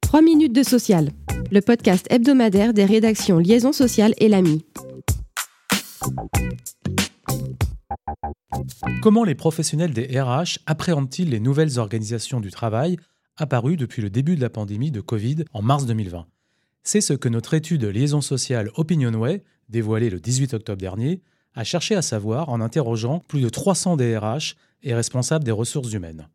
3 minutes de social, le podcast hebdomadaire des rédactions Liaison sociale et l'AMI. Comment les professionnels des RH appréhendent-ils les nouvelles organisations du travail apparues depuis le début de la pandémie de Covid en mars 2020 C'est ce que notre étude Liaison sociale Opinionway, dévoilée le 18 octobre dernier, a cherché à savoir en interrogeant plus de 300 DRH et responsables des ressources humaines.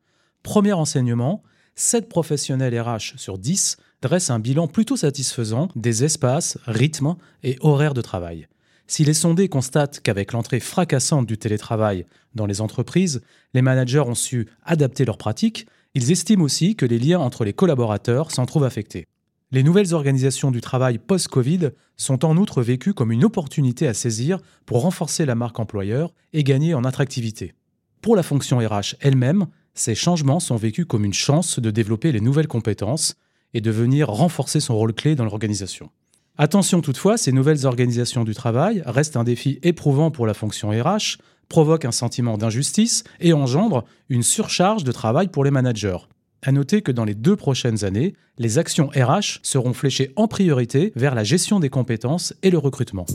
Premier enseignement, 7 professionnels RH sur 10 dressent un bilan plutôt satisfaisant des espaces, rythmes et horaires de travail. Si les sondés constatent qu'avec l'entrée fracassante du télétravail dans les entreprises, les managers ont su adapter leurs pratiques, ils estiment aussi que les liens entre les collaborateurs s'en trouvent affectés. Les nouvelles organisations du travail post-Covid sont en outre vécues comme une opportunité à saisir pour renforcer la marque employeur et gagner en attractivité. Pour la fonction RH elle-même, ces changements sont vécus comme une chance de développer les nouvelles compétences et de venir renforcer son rôle clé dans l'organisation. Attention toutefois, ces nouvelles organisations du travail restent un défi éprouvant pour la fonction RH, provoquent un sentiment d'injustice et engendrent une surcharge de travail pour les managers. À noter que dans les deux prochaines années, les actions RH seront fléchées en priorité vers la gestion des compétences et le recrutement.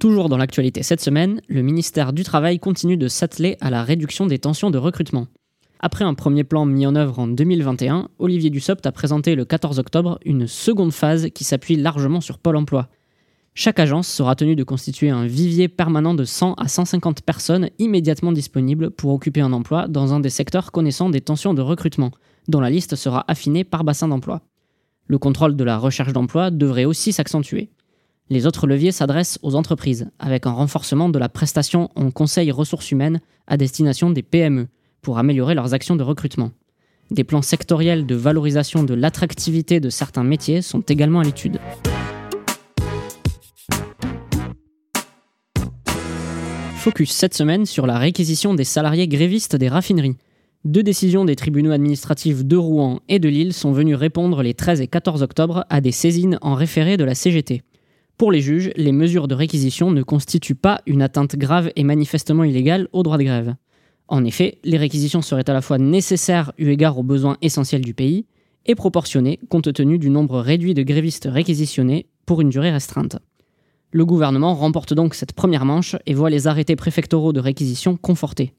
Toujours dans l'actualité cette semaine, le ministère du Travail continue de s'atteler à la réduction des tensions de recrutement. Après un premier plan mis en œuvre en 2021, Olivier Dussopt a présenté le 14 octobre une seconde phase qui s'appuie largement sur Pôle emploi. Chaque agence sera tenue de constituer un vivier permanent de 100 à 150 personnes immédiatement disponibles pour occuper un emploi dans un des secteurs connaissant des tensions de recrutement, dont la liste sera affinée par bassin d'emploi. Le contrôle de la recherche d'emploi devrait aussi s'accentuer. Les autres leviers s'adressent aux entreprises, avec un renforcement de la prestation en conseil ressources humaines à destination des PME, pour améliorer leurs actions de recrutement. Des plans sectoriels de valorisation de l'attractivité de certains métiers sont également à l'étude. Focus cette semaine sur la réquisition des salariés grévistes des raffineries. Deux décisions des tribunaux administratifs de Rouen et de Lille sont venues répondre les 13 et 14 octobre à des saisines en référé de la CGT. Pour les juges, les mesures de réquisition ne constituent pas une atteinte grave et manifestement illégale au droit de grève. En effet, les réquisitions seraient à la fois nécessaires eu égard aux besoins essentiels du pays et proportionnées compte tenu du nombre réduit de grévistes réquisitionnés pour une durée restreinte. Le gouvernement remporte donc cette première manche et voit les arrêtés préfectoraux de réquisition confortés.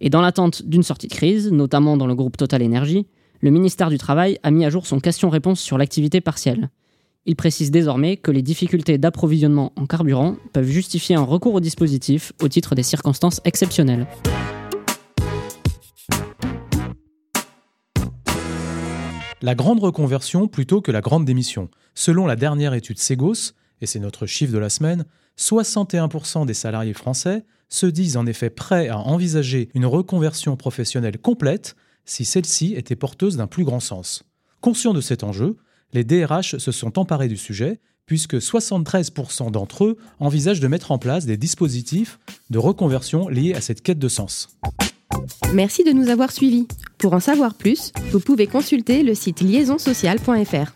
Et dans l'attente d'une sortie de crise, notamment dans le groupe Total Énergie, le ministère du Travail a mis à jour son question-réponse sur l'activité partielle. Il précise désormais que les difficultés d'approvisionnement en carburant peuvent justifier un recours au dispositif au titre des circonstances exceptionnelles. la grande reconversion plutôt que la grande démission. Selon la dernière étude Segos, et c'est notre chiffre de la semaine, 61% des salariés français se disent en effet prêts à envisager une reconversion professionnelle complète si celle-ci était porteuse d'un plus grand sens. Conscients de cet enjeu, les DRH se sont emparés du sujet puisque 73% d'entre eux envisagent de mettre en place des dispositifs de reconversion liés à cette quête de sens. Merci de nous avoir suivis. Pour en savoir plus, vous pouvez consulter le site liaisonsocial.fr.